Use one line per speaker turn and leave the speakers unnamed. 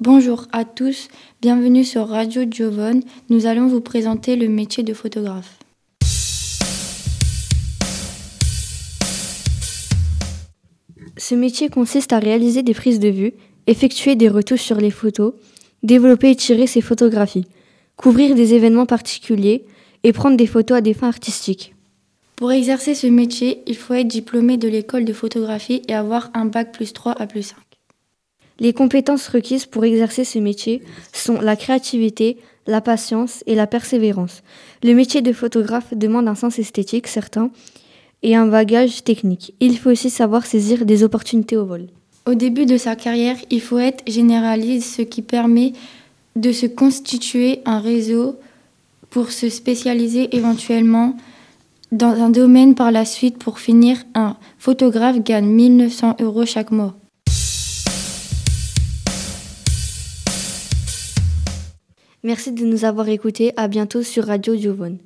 Bonjour à tous, bienvenue sur Radio Giovone. Nous allons vous présenter le métier de photographe.
Ce métier consiste à réaliser des prises de vue, effectuer des retouches sur les photos, développer et tirer ses photographies, couvrir des événements particuliers et prendre des photos à des fins artistiques.
Pour exercer ce métier, il faut être diplômé de l'école de photographie et avoir un bac plus 3 à plus 5.
Les compétences requises pour exercer ce métier sont la créativité, la patience et la persévérance. Le métier de photographe demande un sens esthétique certain et un bagage technique. Il faut aussi savoir saisir des opportunités au vol.
Au début de sa carrière, il faut être généraliste, ce qui permet de se constituer un réseau pour se spécialiser éventuellement dans un domaine par la suite. Pour finir, un photographe gagne 1900 euros chaque mois.
Merci de nous avoir écoutés. À bientôt sur Radio Giovone.